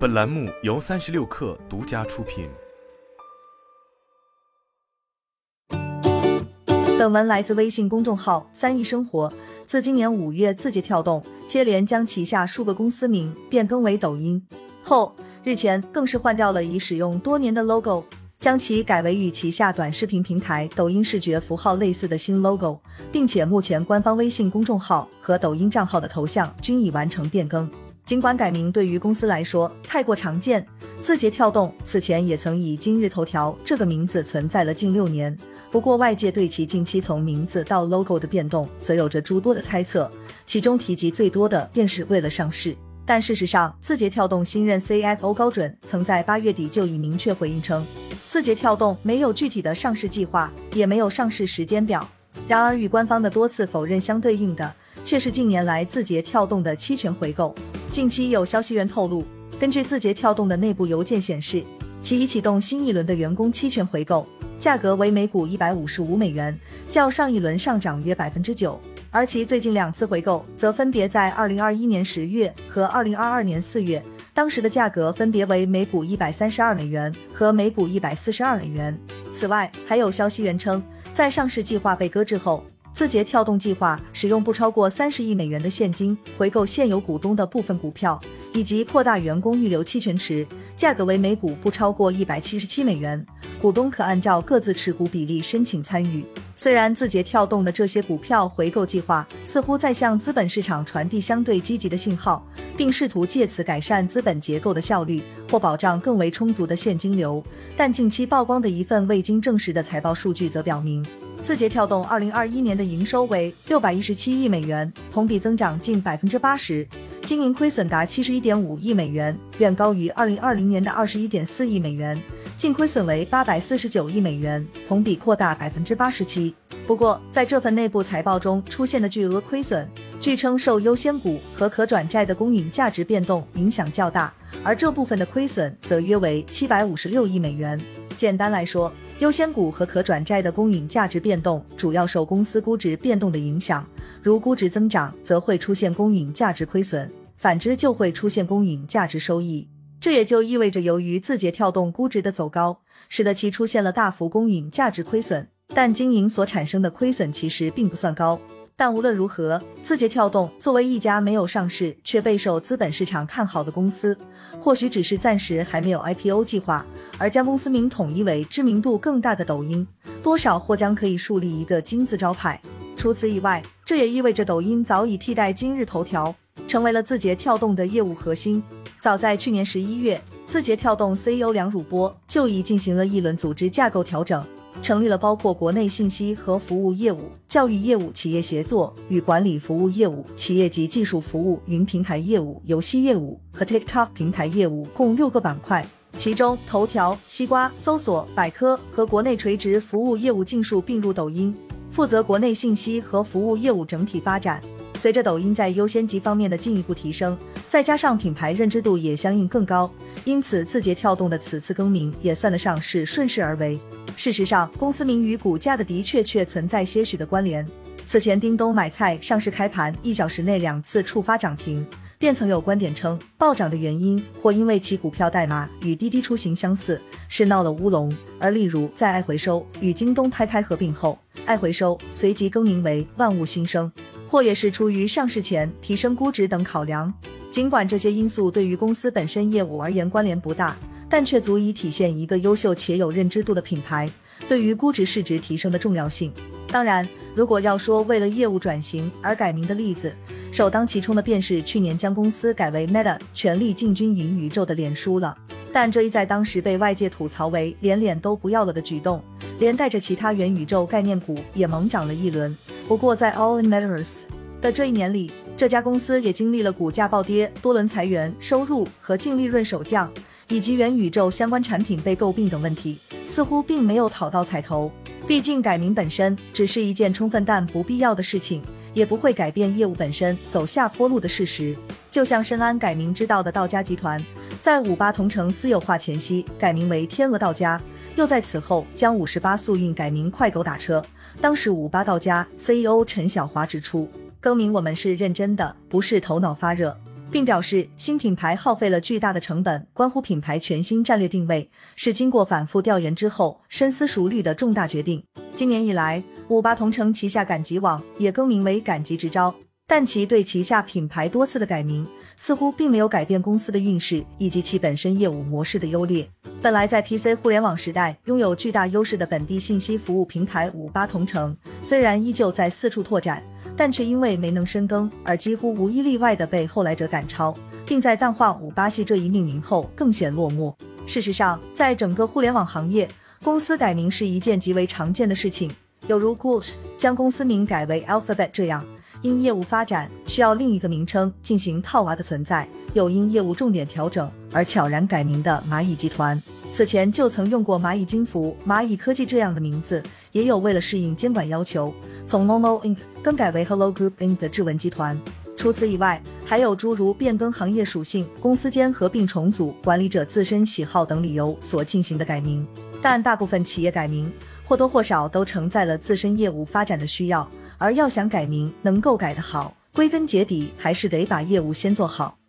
本栏目由三十六氪独家出品。本文来自微信公众号“三亿生活”。自今年五月，字节跳动接连将旗下数个公司名变更为抖音后，日前更是换掉了已使用多年的 logo，将其改为与旗下短视频平台抖音视觉符号类似的新 logo，并且目前官方微信公众号和抖音账号的头像均已完成变更。尽管改名对于公司来说太过常见，字节跳动此前也曾以今日头条这个名字存在了近六年。不过外界对其近期从名字到 logo 的变动，则有着诸多的猜测，其中提及最多的便是为了上市。但事实上，字节跳动新任 CFO 高准曾在八月底就已明确回应称，字节跳动没有具体的上市计划，也没有上市时间表。然而与官方的多次否认相对应的，却是近年来字节跳动的期权回购。近期有消息源透露，根据字节跳动的内部邮件显示，其已启动新一轮的员工期权回购，价格为每股一百五十五美元，较上一轮上涨约百分之九。而其最近两次回购，则分别在二零二一年十月和二零二二年四月，当时的价格分别为每股一百三十二美元和每股一百四十二美元。此外，还有消息源称，在上市计划被搁置后。字节跳动计划使用不超过三十亿美元的现金回购现有股东的部分股票，以及扩大员工预留期权池，价格为每股不超过一百七十七美元。股东可按照各自持股比例申请参与。虽然字节跳动的这些股票回购计划似乎在向资本市场传递相对积极的信号，并试图借此改善资本结构的效率或保障更为充足的现金流，但近期曝光的一份未经证实的财报数据则表明。字节跳动二零二一年的营收为六百一十七亿美元，同比增长近百分之八十，经营亏损达七十一点五亿美元，远高于二零二零年的二十一点四亿美元，净亏损为八百四十九亿美元，同比扩大百分之八十七。不过，在这份内部财报中出现的巨额亏损，据称受优先股和可转债的公允价值变动影响较大，而这部分的亏损则约为七百五十六亿美元。简单来说，优先股和可转债的公允价值变动主要受公司估值变动的影响，如估值增长，则会出现公允价值亏损；反之，就会出现公允价值收益。这也就意味着，由于字节跳动估值的走高，使得其出现了大幅公允价值亏损，但经营所产生的亏损其实并不算高。但无论如何，字节跳动作为一家没有上市却备受资本市场看好的公司，或许只是暂时还没有 IPO 计划，而将公司名统一为知名度更大的抖音，多少或将可以树立一个金字招牌。除此以外，这也意味着抖音早已替代今日头条，成为了字节跳动的业务核心。早在去年十一月，字节跳动 CEO 梁汝波就已进行了一轮组织架构调整。成立了包括国内信息和服务业务、教育业务、企业协作与管理服务业务、企业及技术服务、云平台业务、游戏业务和 TikTok 平台业务共六个板块，其中头条、西瓜、搜索、百科和国内垂直服务业务尽数并入抖音，负责国内信息和服务业务整体发展。随着抖音在优先级方面的进一步提升，再加上品牌认知度也相应更高，因此字节跳动的此次更名也算得上是顺势而为。事实上，公司名与股价的的确确存在些许的关联。此前，叮咚买菜上市开盘一小时内两次触发涨停，便曾有观点称暴涨的原因或因为其股票代码与滴滴出行相似，是闹了乌龙。而例如在爱回收与京东拍拍合并后，爱回收随即更名为万物新生，或也是出于上市前提升估值等考量。尽管这些因素对于公司本身业务而言关联不大。但却足以体现一个优秀且有认知度的品牌对于估值市值提升的重要性。当然，如果要说为了业务转型而改名的例子，首当其冲的便是去年将公司改为 Meta，全力进军云宇宙的脸书了。但这一在当时被外界吐槽为连脸都不要了的举动，连带着其他元宇宙概念股也猛涨了一轮。不过在 All in Matters 的这一年里，这家公司也经历了股价暴跌、多轮裁员、收入和净利润首降。以及元宇宙相关产品被诟病等问题，似乎并没有讨到彩头。毕竟改名本身只是一件充分但不必要的事情，也不会改变业务本身走下坡路的事实。就像深谙改名之道的道家集团，在五八同城私有化前夕改名为天鹅道家，又在此后将五十八速运改名快狗打车。当时五八道家 CEO 陈小华指出，更名我们是认真的，不是头脑发热。并表示新品牌耗费了巨大的成本，关乎品牌全新战略定位，是经过反复调研之后深思熟虑的重大决定。今年以来，五八同城旗下赶集网也更名为赶集直招，但其对旗下品牌多次的改名，似乎并没有改变公司的运势以及其本身业务模式的优劣。本来在 PC 互联网时代拥有巨大优势的本地信息服务平台五八同城，虽然依旧在四处拓展，但却因为没能深耕而几乎无一例外的被后来者赶超，并在淡化五八系这一命名后更显落寞。事实上，在整个互联网行业，公司改名是一件极为常见的事情，有如 Google 将公司名改为 Alphabet 这样，因业务发展需要另一个名称进行套娃的存在。又因业务重点调整而悄然改名的蚂蚁集团，此前就曾用过蚂蚁金服、蚂蚁科技这样的名字，也有为了适应监管要求，从 Momo Inc 更改为 Hello Group Inc 的智文集团。除此以外，还有诸如变更行业属性、公司间合并重组、管理者自身喜好等理由所进行的改名。但大部分企业改名或多或少都承载了自身业务发展的需要，而要想改名能够改得好，归根结底还是得把业务先做好。